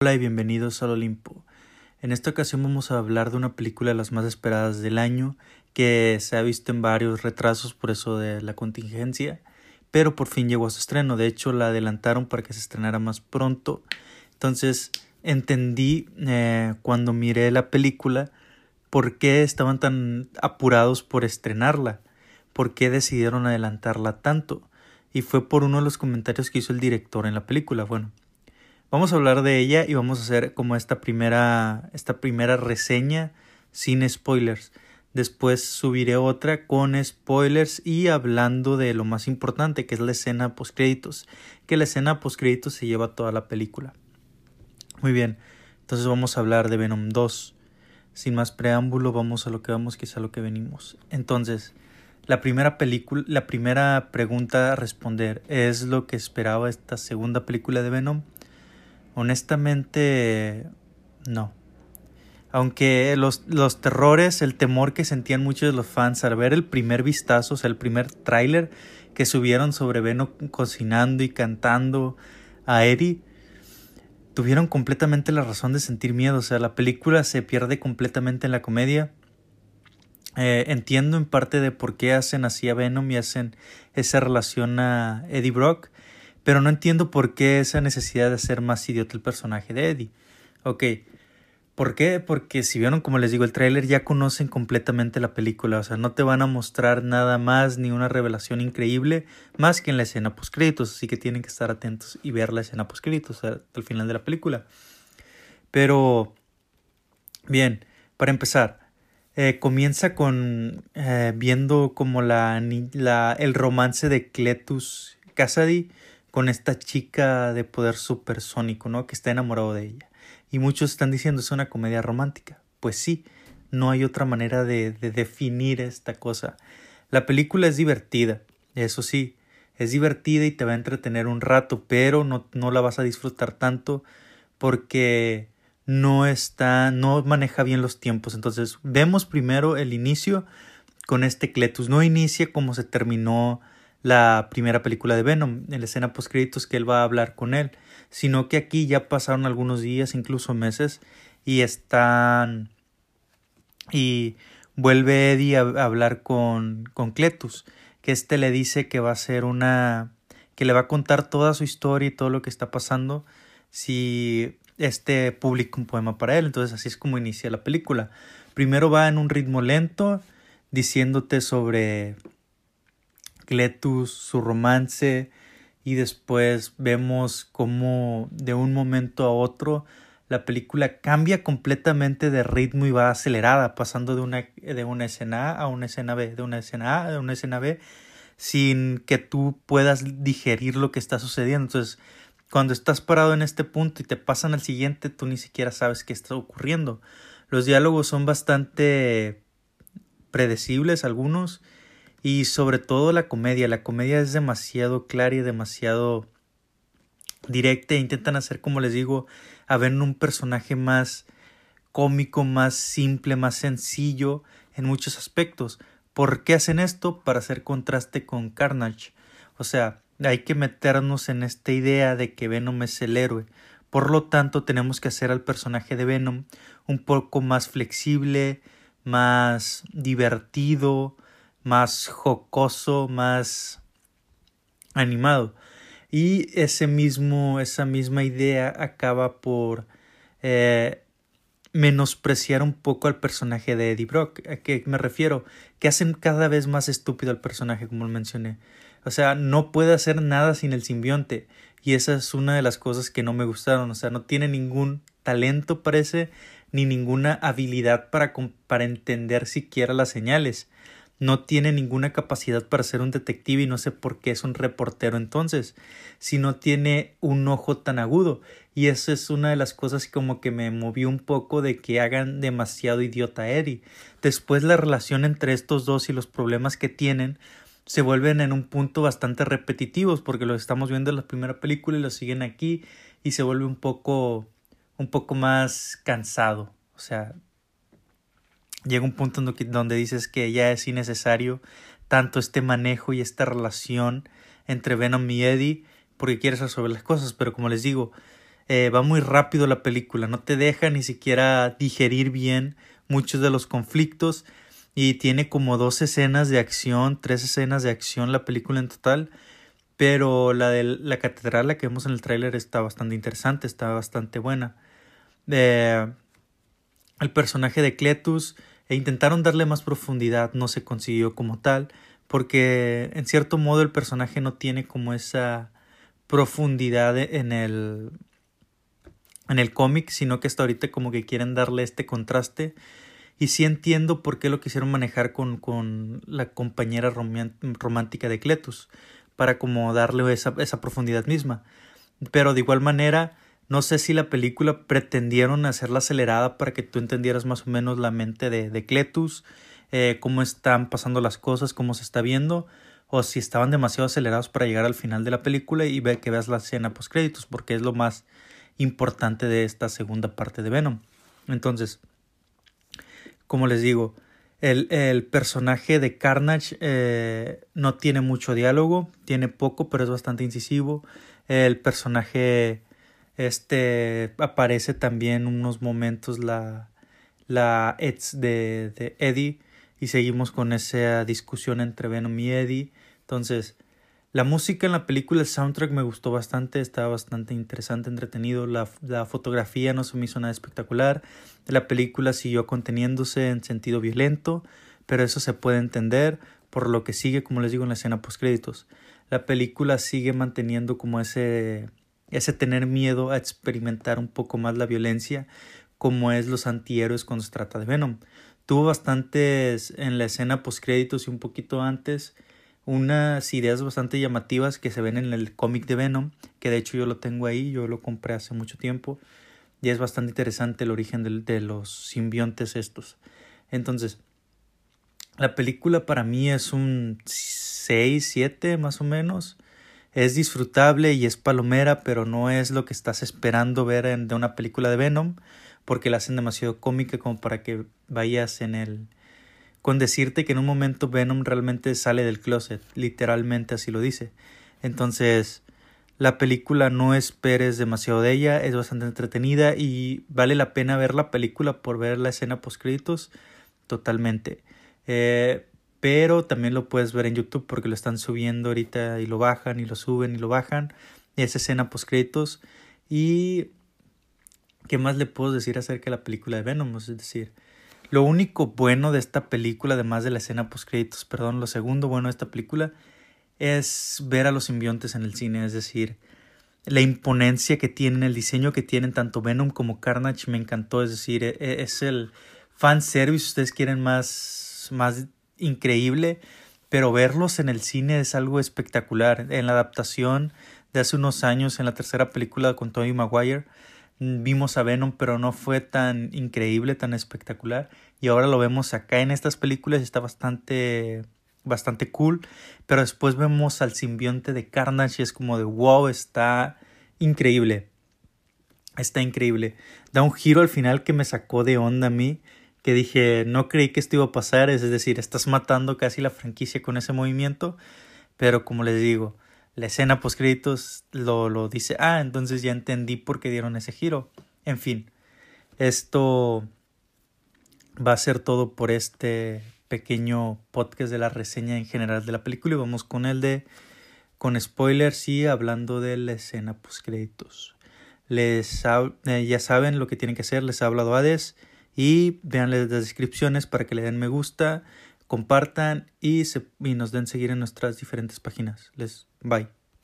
Hola y bienvenidos al Olimpo. En esta ocasión vamos a hablar de una película de las más esperadas del año que se ha visto en varios retrasos por eso de la contingencia, pero por fin llegó a su estreno. De hecho, la adelantaron para que se estrenara más pronto. Entonces entendí eh, cuando miré la película por qué estaban tan apurados por estrenarla, por qué decidieron adelantarla tanto. Y fue por uno de los comentarios que hizo el director en la película. Bueno, Vamos a hablar de ella y vamos a hacer como esta primera, esta primera reseña sin spoilers. Después subiré otra con spoilers y hablando de lo más importante que es la escena post créditos, que la escena post créditos se lleva toda la película. Muy bien, entonces vamos a hablar de Venom 2. Sin más preámbulo, vamos a lo que vamos, que es a lo que venimos. Entonces, la primera película, la primera pregunta a responder, ¿es lo que esperaba esta segunda película de Venom? Honestamente, no. Aunque los, los terrores, el temor que sentían muchos de los fans al ver el primer vistazo, o sea, el primer tráiler que subieron sobre Venom cocinando y cantando a Eddie, tuvieron completamente la razón de sentir miedo. O sea, la película se pierde completamente en la comedia. Eh, entiendo en parte de por qué hacen así a Venom y hacen esa relación a Eddie Brock. Pero no entiendo por qué esa necesidad de hacer más idiota el personaje de Eddie. Ok, ¿por qué? Porque si vieron, como les digo, el tráiler ya conocen completamente la película. O sea, no te van a mostrar nada más ni una revelación increíble más que en la escena post créditos. Así que tienen que estar atentos y ver la escena post créditos al final de la película. Pero, bien, para empezar. Eh, comienza con eh, viendo como la, la, el romance de Cletus Cassidy con esta chica de poder supersónico, ¿no? Que está enamorado de ella. Y muchos están diciendo es una comedia romántica. Pues sí, no hay otra manera de, de definir esta cosa. La película es divertida, eso sí, es divertida y te va a entretener un rato, pero no, no la vas a disfrutar tanto porque no está, no maneja bien los tiempos. Entonces, vemos primero el inicio con este Cletus. No inicia como se terminó la primera película de Venom, en la escena post créditos que él va a hablar con él, sino que aquí ya pasaron algunos días, incluso meses, y están y vuelve Eddie a hablar con, con Cletus, que este le dice que va a ser una que le va a contar toda su historia y todo lo que está pasando si este publica un poema para él. Entonces así es como inicia la película. Primero va en un ritmo lento, diciéndote sobre Cletus, su romance y después vemos cómo de un momento a otro la película cambia completamente de ritmo y va acelerada, pasando de una, de una escena A a una escena B, de una escena A a una escena B, sin que tú puedas digerir lo que está sucediendo. Entonces, cuando estás parado en este punto y te pasan al siguiente, tú ni siquiera sabes qué está ocurriendo. Los diálogos son bastante predecibles algunos y sobre todo la comedia. La comedia es demasiado clara y demasiado directa. E intentan hacer, como les digo, a ver un personaje más cómico, más simple, más sencillo en muchos aspectos. ¿Por qué hacen esto? Para hacer contraste con Carnage. O sea, hay que meternos en esta idea de que Venom es el héroe. Por lo tanto, tenemos que hacer al personaje de Venom un poco más flexible, más divertido, más jocoso, más animado. Y ese mismo, esa misma idea acaba por eh, menospreciar un poco al personaje de Eddie Brock. ¿A qué me refiero? Que hacen cada vez más estúpido al personaje, como lo mencioné. O sea, no puede hacer nada sin el simbionte. Y esa es una de las cosas que no me gustaron. O sea, no tiene ningún talento, parece, ni ninguna habilidad para, para entender siquiera las señales no tiene ninguna capacidad para ser un detective y no sé por qué es un reportero entonces, si no tiene un ojo tan agudo. Y eso es una de las cosas como que me movió un poco de que hagan demasiado idiota a Eddie. Después la relación entre estos dos y los problemas que tienen se vuelven en un punto bastante repetitivos porque lo estamos viendo en la primera película y lo siguen aquí y se vuelve un poco un poco más cansado. O sea, llega un punto donde dices que ya es innecesario tanto este manejo y esta relación entre Venom y Eddie porque quieres resolver las cosas, pero como les digo, Eh, va muy rápido la película, no te deja ni siquiera digerir bien muchos de los conflictos y tiene como dos escenas de acción, tres escenas de acción la película en total, pero la de la catedral, la que vemos en el tráiler, está bastante interesante, está bastante buena. Eh, el personaje de Cletus e intentaron darle más profundidad, no se consiguió como tal, porque en cierto modo el personaje no tiene como esa profundidad en el en el cómic, sino que hasta ahorita como que quieren darle este contraste. Y sí entiendo por qué lo quisieron manejar con, con la compañera romántica de Cletus, para como darle esa, esa profundidad misma. Pero de igual manera, no sé si la película pretendieron hacerla acelerada para que tú entendieras más o menos la mente de, de Cletus, eh, cómo están pasando las cosas, cómo se está viendo, o si estaban demasiado acelerados para llegar al final de la película y ver que veas la escena post créditos, porque es lo más importante de esta segunda parte de Venom. Entonces, como les digo, el, el personaje de Carnage eh, no tiene mucho diálogo, tiene poco, pero es bastante incisivo. El personaje este aparece también unos momentos la la de, de Eddie y seguimos con esa discusión entre Venom y Eddie. Entonces, la música en la película, el soundtrack me gustó bastante, estaba bastante interesante, entretenido. La, la, fotografía no se me hizo nada espectacular. La película siguió conteniéndose en sentido violento, pero eso se puede entender por lo que sigue, como les digo, en la escena post créditos. La película sigue manteniendo como ese, ese tener miedo a experimentar un poco más la violencia, como es los antihéroes cuando se trata de Venom. Tuvo bastantes en la escena post créditos y un poquito antes unas ideas bastante llamativas que se ven en el cómic de Venom, que de hecho yo lo tengo ahí, yo lo compré hace mucho tiempo, y es bastante interesante el origen de, de los simbiontes estos. Entonces, la película para mí es un 6, 7 más o menos. Es disfrutable y es palomera, pero no es lo que estás esperando ver en, de una película de Venom, porque la hacen demasiado cómica como para que vayas en el, con decirte que en un momento Venom realmente sale del closet, literalmente así lo dice. Entonces, la película no esperes demasiado de ella, es bastante entretenida y vale la pena ver la película por ver la escena post créditos totalmente. Eh, pero también lo puedes ver en YouTube porque lo están subiendo ahorita y lo bajan y lo suben y lo bajan. Esa escena post créditos y ¿qué más le puedo decir acerca de la película de Venom? Es decir, lo único bueno de esta película, además de la escena post créditos, perdón, lo segundo bueno de esta película es ver a los simbiontes en el cine, es decir, la imponencia que tienen, el diseño que tienen tanto Venom como Carnage me encantó, es decir, e, e, es el fan service, ustedes quieren más más increíble, pero verlos en el cine es algo espectacular. En la adaptación de hace unos años en la tercera película con Tobey Maguire vimos a Venom, pero no fue tan increíble, tan espectacular. Y ahora lo vemos acá en estas películas y está bastante, bastante cool. Pero después vemos al simbionte de Carnage y es como de wow, está increíble. Está increíble. Da un giro al final que me sacó de onda a mí. Que dije, no creí que esto iba a pasar. Es decir, estás matando casi la franquicia con ese movimiento. Pero como les digo, la escena post créditos lo, lo dice, ah, entonces ya entendí por qué dieron ese giro. En fin, esto va a ser todo por este pequeño podcast de la reseña en general de la película y vamos con el de con spoilers y hablando de la escena post créditos. Les eh, ya saben lo que tienen que hacer, les ha hablado Hades y vean las descripciones para que le den me gusta, compartan y, se, y nos den seguir en nuestras diferentes páginas. Les Bye.